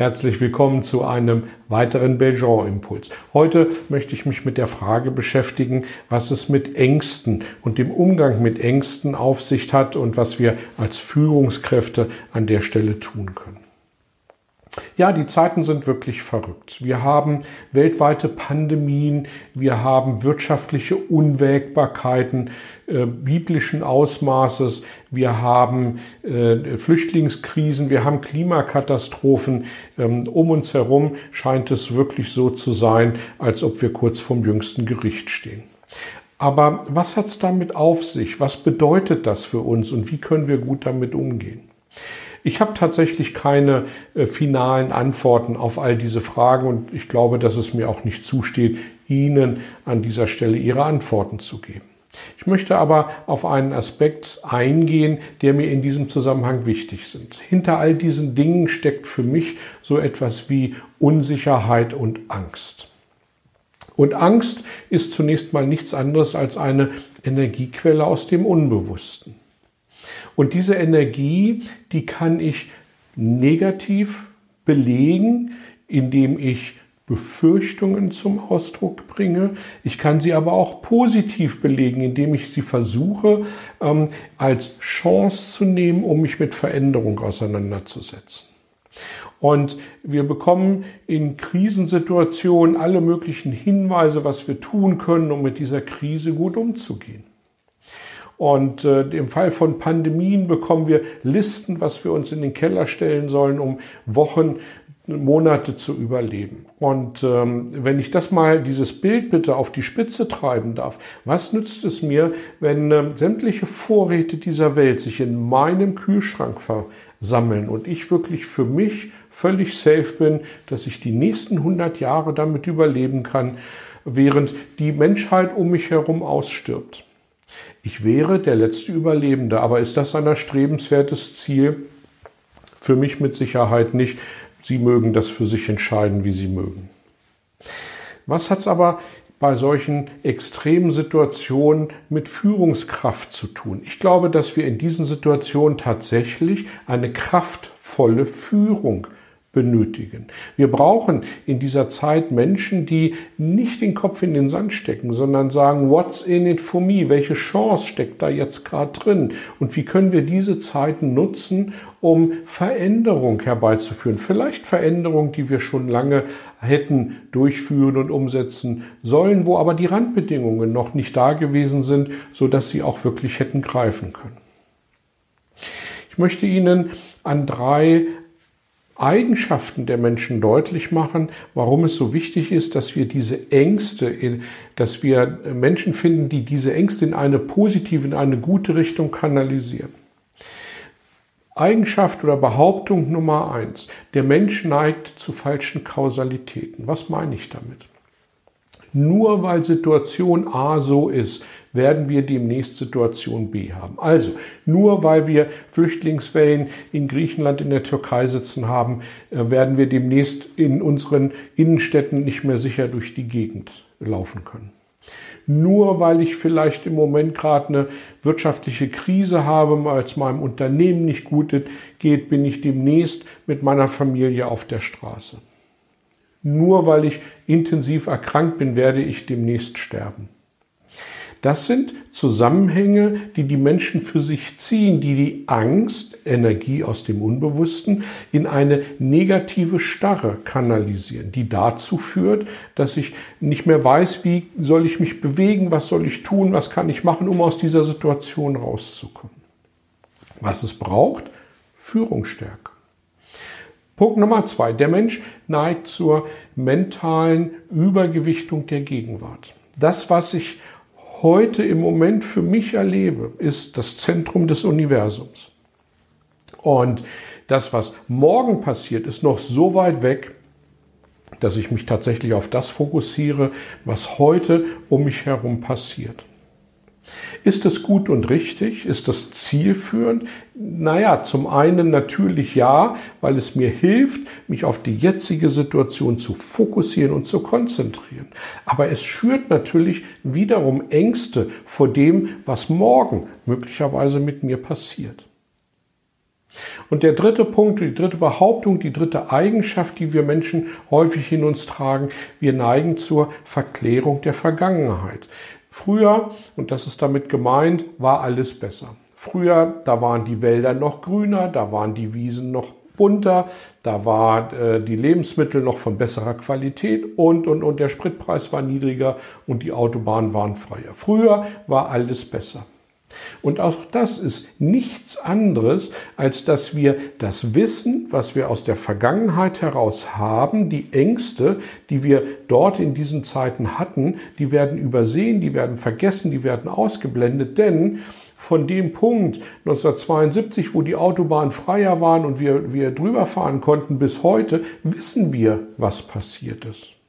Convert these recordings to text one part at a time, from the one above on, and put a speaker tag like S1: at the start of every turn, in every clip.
S1: Herzlich willkommen zu einem weiteren Belgian-Impuls. Heute möchte ich mich mit der Frage beschäftigen, was es mit Ängsten und dem Umgang mit Ängsten auf sich hat und was wir als Führungskräfte an der Stelle tun können. Ja, die Zeiten sind wirklich verrückt. Wir haben weltweite Pandemien, wir haben wirtschaftliche Unwägbarkeiten äh, biblischen Ausmaßes, wir haben äh, Flüchtlingskrisen, wir haben Klimakatastrophen. Ähm, um uns herum scheint es wirklich so zu sein, als ob wir kurz vom jüngsten Gericht stehen. Aber was hat es damit auf sich? Was bedeutet das für uns und wie können wir gut damit umgehen? Ich habe tatsächlich keine äh, finalen Antworten auf all diese Fragen und ich glaube, dass es mir auch nicht zusteht, Ihnen an dieser Stelle Ihre Antworten zu geben. Ich möchte aber auf einen Aspekt eingehen, der mir in diesem Zusammenhang wichtig sind. Hinter all diesen Dingen steckt für mich so etwas wie Unsicherheit und Angst. Und Angst ist zunächst mal nichts anderes als eine Energiequelle aus dem Unbewussten. Und diese Energie, die kann ich negativ belegen, indem ich Befürchtungen zum Ausdruck bringe. Ich kann sie aber auch positiv belegen, indem ich sie versuche ähm, als Chance zu nehmen, um mich mit Veränderung auseinanderzusetzen. Und wir bekommen in Krisensituationen alle möglichen Hinweise, was wir tun können, um mit dieser Krise gut umzugehen. Und äh, im Fall von Pandemien bekommen wir Listen, was wir uns in den Keller stellen sollen, um Wochen, Monate zu überleben. Und ähm, wenn ich das mal, dieses Bild bitte auf die Spitze treiben darf, was nützt es mir, wenn äh, sämtliche Vorräte dieser Welt sich in meinem Kühlschrank versammeln und ich wirklich für mich völlig safe bin, dass ich die nächsten 100 Jahre damit überleben kann, während die Menschheit um mich herum ausstirbt? Ich wäre der letzte Überlebende, aber ist das ein erstrebenswertes Ziel? Für mich mit Sicherheit nicht. Sie mögen das für sich entscheiden, wie Sie mögen. Was hat es aber bei solchen extremen Situationen mit Führungskraft zu tun? Ich glaube, dass wir in diesen Situationen tatsächlich eine kraftvolle Führung benötigen. Wir brauchen in dieser Zeit Menschen, die nicht den Kopf in den Sand stecken, sondern sagen, what's in it for me? Welche Chance steckt da jetzt gerade drin? Und wie können wir diese Zeiten nutzen, um Veränderung herbeizuführen? Vielleicht Veränderung, die wir schon lange hätten durchführen und umsetzen sollen, wo aber die Randbedingungen noch nicht da gewesen sind, so dass sie auch wirklich hätten greifen können. Ich möchte Ihnen an drei Eigenschaften der Menschen deutlich machen, warum es so wichtig ist, dass wir diese Ängste, dass wir Menschen finden, die diese Ängste in eine positive, in eine gute Richtung kanalisieren. Eigenschaft oder Behauptung Nummer eins. Der Mensch neigt zu falschen Kausalitäten. Was meine ich damit? Nur weil Situation A so ist, werden wir demnächst Situation B haben. Also, nur weil wir Flüchtlingswellen in Griechenland, in der Türkei sitzen haben, äh, werden wir demnächst in unseren Innenstädten nicht mehr sicher durch die Gegend laufen können. Nur weil ich vielleicht im Moment gerade eine wirtschaftliche Krise habe, weil es meinem Unternehmen nicht gut geht, bin ich demnächst mit meiner Familie auf der Straße. Nur weil ich intensiv erkrankt bin, werde ich demnächst sterben. Das sind Zusammenhänge, die die Menschen für sich ziehen, die die Angst, Energie aus dem Unbewussten, in eine negative Starre kanalisieren, die dazu führt, dass ich nicht mehr weiß, wie soll ich mich bewegen, was soll ich tun, was kann ich machen, um aus dieser Situation rauszukommen. Was es braucht? Führungsstärke. Punkt Nummer zwei. Der Mensch neigt zur mentalen Übergewichtung der Gegenwart. Das, was ich heute im Moment für mich erlebe, ist das Zentrum des Universums. Und das, was morgen passiert, ist noch so weit weg, dass ich mich tatsächlich auf das fokussiere, was heute um mich herum passiert. Ist es gut und richtig? Ist das zielführend? Naja, zum einen natürlich ja, weil es mir hilft, mich auf die jetzige Situation zu fokussieren und zu konzentrieren. Aber es schürt natürlich wiederum Ängste vor dem, was morgen möglicherweise mit mir passiert. Und der dritte Punkt, die dritte Behauptung, die dritte Eigenschaft, die wir Menschen häufig in uns tragen, wir neigen zur Verklärung der Vergangenheit. Früher, und das ist damit gemeint, war alles besser. Früher, da waren die Wälder noch grüner, da waren die Wiesen noch bunter, da waren äh, die Lebensmittel noch von besserer Qualität und, und, und der Spritpreis war niedriger und die Autobahnen waren freier. Früher war alles besser. Und auch das ist nichts anderes, als dass wir das Wissen, was wir aus der Vergangenheit heraus haben, die Ängste, die wir dort in diesen Zeiten hatten, die werden übersehen, die werden vergessen, die werden ausgeblendet, denn von dem Punkt 1972, wo die Autobahnen freier waren und wir, wir drüber fahren konnten, bis heute, wissen wir, was passiert ist.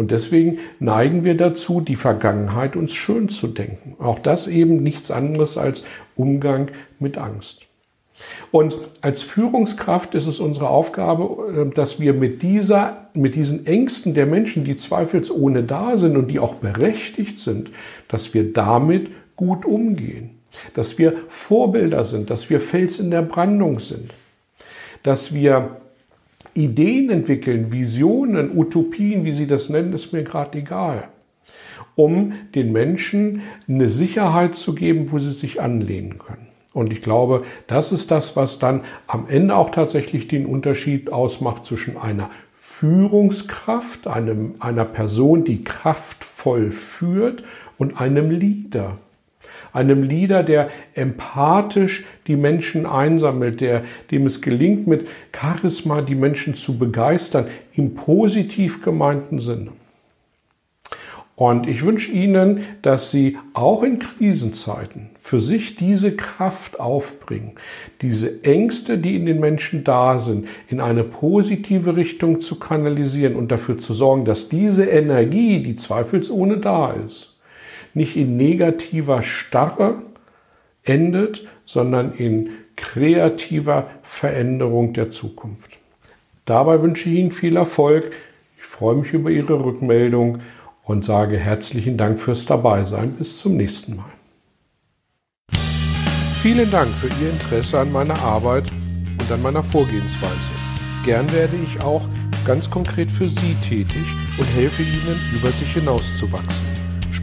S1: Und deswegen neigen wir dazu, die Vergangenheit uns schön zu denken. Auch das eben nichts anderes als Umgang mit Angst. Und als Führungskraft ist es unsere Aufgabe, äh, dass wir mit dieser, mit diesen Ängsten der Menschen, die zweifelsohne da sind und die auch berechtigt sind, dass wir damit gut umgehen. Dass wir Vorbilder sind, dass wir Fels in der Brandung sind. Dass wir Ideen entwickeln, Visionen, Utopien, wie Sie das nennen, ist mir gerade egal. Um den Menschen eine Sicherheit zu geben, wo sie sich anlehnen können. Und ich glaube, das ist das, was dann am Ende auch tatsächlich den Unterschied ausmacht zwischen einer Führungskraft, einem, einer Person, die kraftvoll führt und einem Leader einem Leader, der empathisch die Menschen einsammelt, der, dem es gelingt, mit Charisma die Menschen zu begeistern, im positiv gemeinten Sinne. Und ich wünsche Ihnen, dass Sie auch in Krisenzeiten für sich diese Kraft aufbringen, diese Ängste, die in den Menschen da sind, in eine positive Richtung zu kanalisieren und dafür zu sorgen, dass diese Energie, die zweifelsohne da ist, nicht in negativer Starre endet, sondern in kreativer Veränderung der Zukunft. Dabei wünsche ich Ihnen viel Erfolg. Ich freue mich über Ihre Rückmeldung und sage herzlichen Dank fürs Dabeisein. Bis zum nächsten Mal. Vielen Dank für Ihr Interesse an meiner Arbeit und an meiner Vorgehensweise. Gern werde ich auch ganz konkret für Sie tätig und helfe Ihnen, über sich hinauszuwachsen